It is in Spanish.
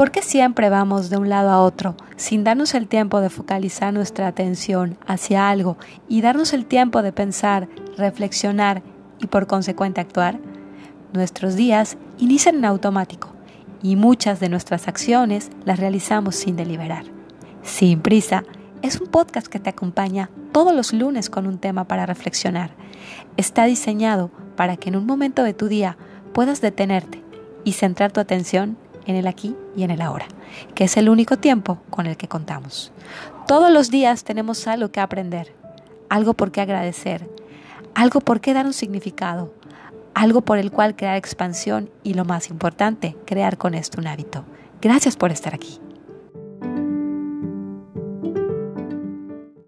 ¿Por qué siempre vamos de un lado a otro sin darnos el tiempo de focalizar nuestra atención hacia algo y darnos el tiempo de pensar, reflexionar y por consecuente actuar? Nuestros días inician en automático y muchas de nuestras acciones las realizamos sin deliberar. Sin prisa es un podcast que te acompaña todos los lunes con un tema para reflexionar. Está diseñado para que en un momento de tu día puedas detenerte y centrar tu atención en el aquí y en el ahora, que es el único tiempo con el que contamos. Todos los días tenemos algo que aprender, algo por qué agradecer, algo por qué dar un significado, algo por el cual crear expansión y lo más importante, crear con esto un hábito. Gracias por estar aquí.